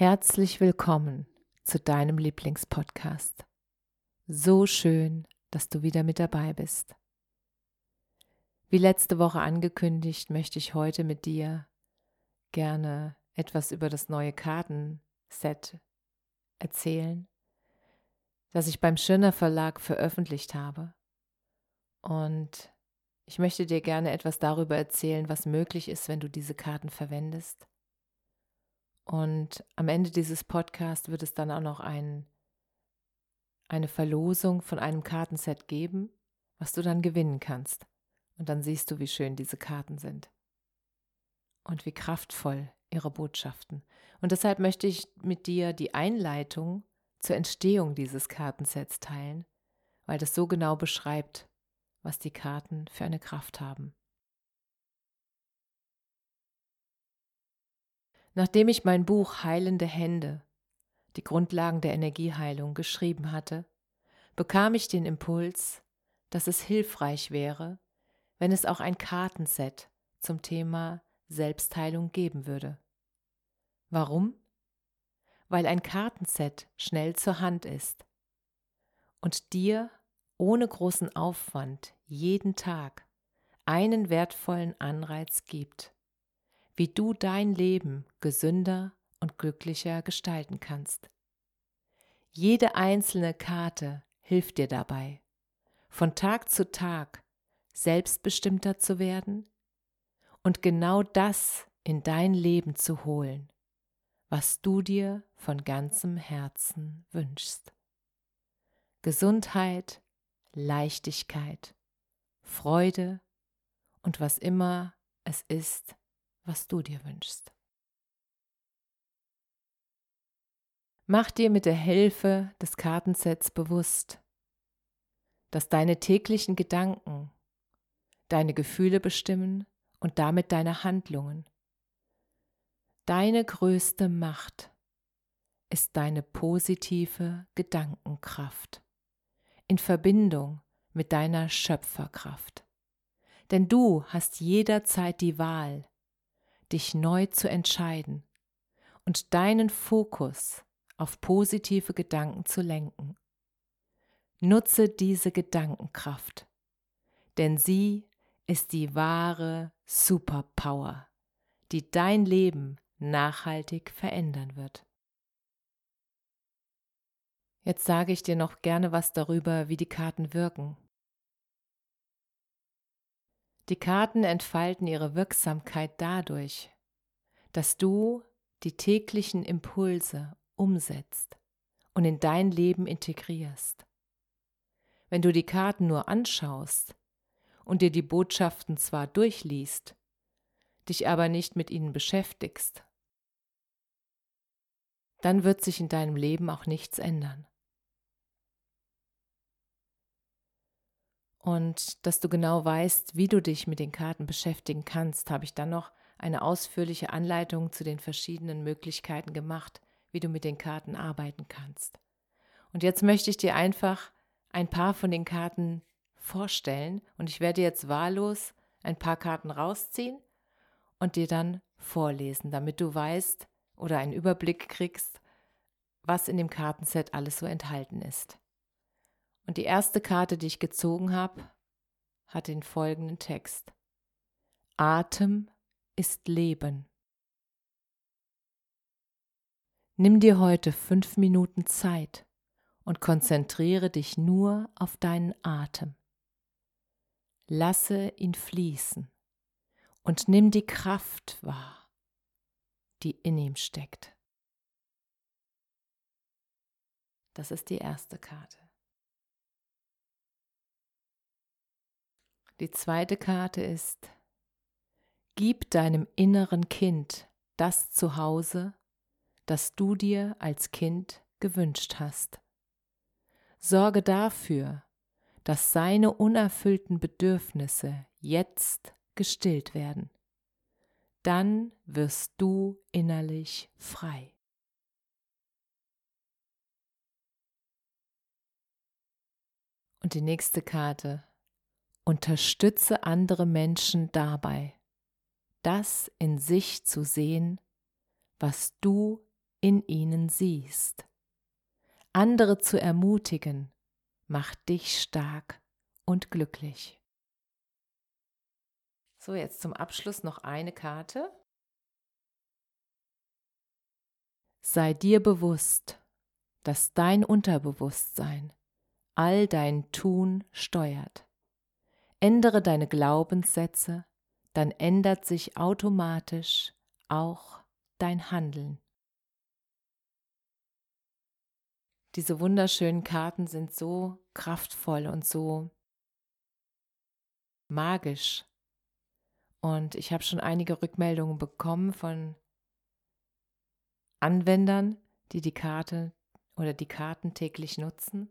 Herzlich willkommen zu deinem Lieblingspodcast. So schön, dass du wieder mit dabei bist. Wie letzte Woche angekündigt, möchte ich heute mit dir gerne etwas über das neue Kartenset erzählen, das ich beim Schöner Verlag veröffentlicht habe. Und ich möchte dir gerne etwas darüber erzählen, was möglich ist, wenn du diese Karten verwendest und am Ende dieses Podcasts wird es dann auch noch ein, eine Verlosung von einem Kartenset geben, was du dann gewinnen kannst. Und dann siehst du, wie schön diese Karten sind. Und wie kraftvoll ihre Botschaften. Und deshalb möchte ich mit dir die Einleitung zur Entstehung dieses Kartensets teilen, weil das so genau beschreibt, was die Karten für eine Kraft haben. Nachdem ich mein Buch Heilende Hände, die Grundlagen der Energieheilung, geschrieben hatte, bekam ich den Impuls, dass es hilfreich wäre, wenn es auch ein Kartenset zum Thema Selbstheilung geben würde. Warum? Weil ein Kartenset schnell zur Hand ist und dir ohne großen Aufwand jeden Tag einen wertvollen Anreiz gibt wie du dein Leben gesünder und glücklicher gestalten kannst. Jede einzelne Karte hilft dir dabei, von Tag zu Tag selbstbestimmter zu werden und genau das in dein Leben zu holen, was du dir von ganzem Herzen wünschst. Gesundheit, Leichtigkeit, Freude und was immer es ist, was du dir wünschst. Mach dir mit der Hilfe des Kartensets bewusst, dass deine täglichen Gedanken deine Gefühle bestimmen und damit deine Handlungen. Deine größte Macht ist deine positive Gedankenkraft in Verbindung mit deiner Schöpferkraft. Denn du hast jederzeit die Wahl, dich neu zu entscheiden und deinen Fokus auf positive Gedanken zu lenken. Nutze diese Gedankenkraft, denn sie ist die wahre Superpower, die dein Leben nachhaltig verändern wird. Jetzt sage ich dir noch gerne was darüber, wie die Karten wirken. Die Karten entfalten ihre Wirksamkeit dadurch, dass du die täglichen Impulse umsetzt und in dein Leben integrierst. Wenn du die Karten nur anschaust und dir die Botschaften zwar durchliest, dich aber nicht mit ihnen beschäftigst, dann wird sich in deinem Leben auch nichts ändern. Und dass du genau weißt, wie du dich mit den Karten beschäftigen kannst, habe ich dann noch eine ausführliche Anleitung zu den verschiedenen Möglichkeiten gemacht, wie du mit den Karten arbeiten kannst. Und jetzt möchte ich dir einfach ein paar von den Karten vorstellen und ich werde jetzt wahllos ein paar Karten rausziehen und dir dann vorlesen, damit du weißt oder einen Überblick kriegst, was in dem Kartenset alles so enthalten ist. Und die erste Karte, die ich gezogen habe, hat den folgenden Text. Atem ist Leben. Nimm dir heute fünf Minuten Zeit und konzentriere dich nur auf deinen Atem. Lasse ihn fließen und nimm die Kraft wahr, die in ihm steckt. Das ist die erste Karte. Die zweite Karte ist, gib deinem inneren Kind das Zuhause, das du dir als Kind gewünscht hast. Sorge dafür, dass seine unerfüllten Bedürfnisse jetzt gestillt werden. Dann wirst du innerlich frei. Und die nächste Karte. Unterstütze andere Menschen dabei, das in sich zu sehen, was du in ihnen siehst. Andere zu ermutigen, macht dich stark und glücklich. So, jetzt zum Abschluss noch eine Karte. Sei dir bewusst, dass dein Unterbewusstsein all dein Tun steuert. Ändere deine Glaubenssätze, dann ändert sich automatisch auch dein Handeln. Diese wunderschönen Karten sind so kraftvoll und so magisch. Und ich habe schon einige Rückmeldungen bekommen von Anwendern, die die Karte oder die Karten täglich nutzen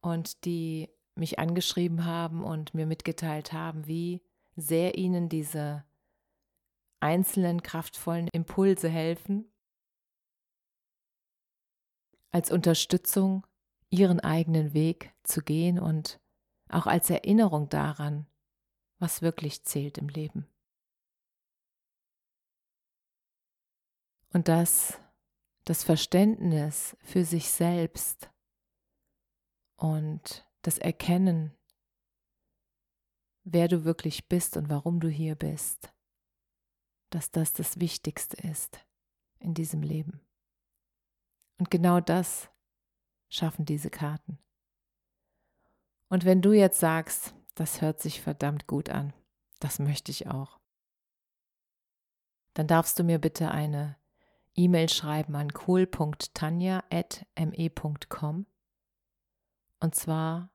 und die mich angeschrieben haben und mir mitgeteilt haben, wie sehr ihnen diese einzelnen kraftvollen Impulse helfen, als Unterstützung ihren eigenen Weg zu gehen und auch als Erinnerung daran, was wirklich zählt im Leben. Und dass das Verständnis für sich selbst und das Erkennen, wer du wirklich bist und warum du hier bist, dass das das Wichtigste ist in diesem Leben. Und genau das schaffen diese Karten. Und wenn du jetzt sagst, das hört sich verdammt gut an, das möchte ich auch, dann darfst du mir bitte eine E-Mail schreiben an cool.tanja.me.com. Und zwar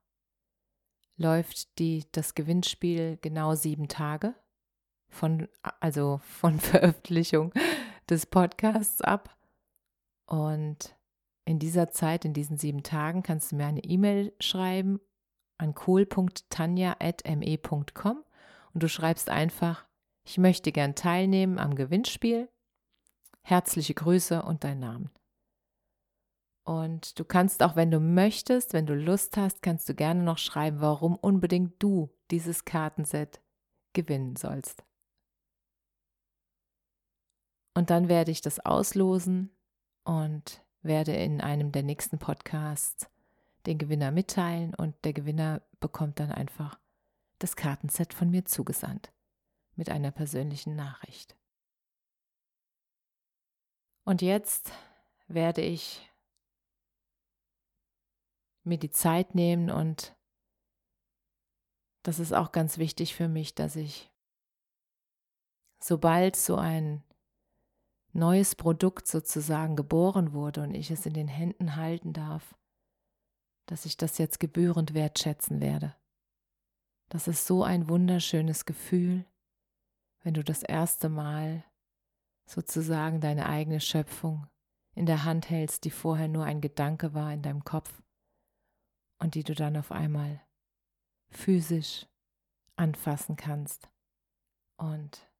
läuft die, das Gewinnspiel genau sieben Tage von, also von Veröffentlichung des Podcasts ab. Und in dieser Zeit, in diesen sieben Tagen, kannst du mir eine E-Mail schreiben an kohl.tanja.me.com und du schreibst einfach, ich möchte gern teilnehmen am Gewinnspiel. Herzliche Grüße und deinen Namen. Und du kannst auch, wenn du möchtest, wenn du Lust hast, kannst du gerne noch schreiben, warum unbedingt du dieses Kartenset gewinnen sollst. Und dann werde ich das auslosen und werde in einem der nächsten Podcasts den Gewinner mitteilen und der Gewinner bekommt dann einfach das Kartenset von mir zugesandt mit einer persönlichen Nachricht. Und jetzt werde ich mir die Zeit nehmen und das ist auch ganz wichtig für mich, dass ich sobald so ein neues Produkt sozusagen geboren wurde und ich es in den Händen halten darf, dass ich das jetzt gebührend wertschätzen werde. Das ist so ein wunderschönes Gefühl, wenn du das erste Mal sozusagen deine eigene Schöpfung in der Hand hältst, die vorher nur ein Gedanke war in deinem Kopf und die du dann auf einmal physisch anfassen kannst. Und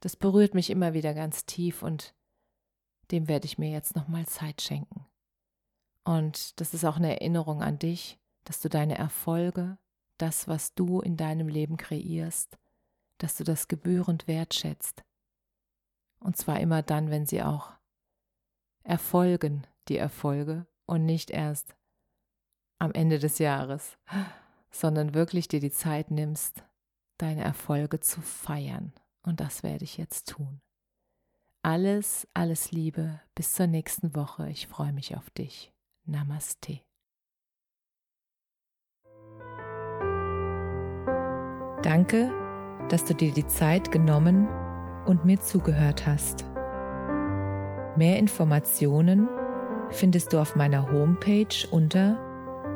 das berührt mich immer wieder ganz tief und dem werde ich mir jetzt nochmal Zeit schenken. Und das ist auch eine Erinnerung an dich, dass du deine Erfolge, das, was du in deinem Leben kreierst, dass du das gebührend wertschätzt. Und zwar immer dann, wenn sie auch erfolgen, die Erfolge, und nicht erst am Ende des Jahres, sondern wirklich dir die Zeit nimmst, deine Erfolge zu feiern. Und das werde ich jetzt tun. Alles, alles Liebe, bis zur nächsten Woche. Ich freue mich auf dich. Namaste. Danke, dass du dir die Zeit genommen und mir zugehört hast. Mehr Informationen findest du auf meiner Homepage unter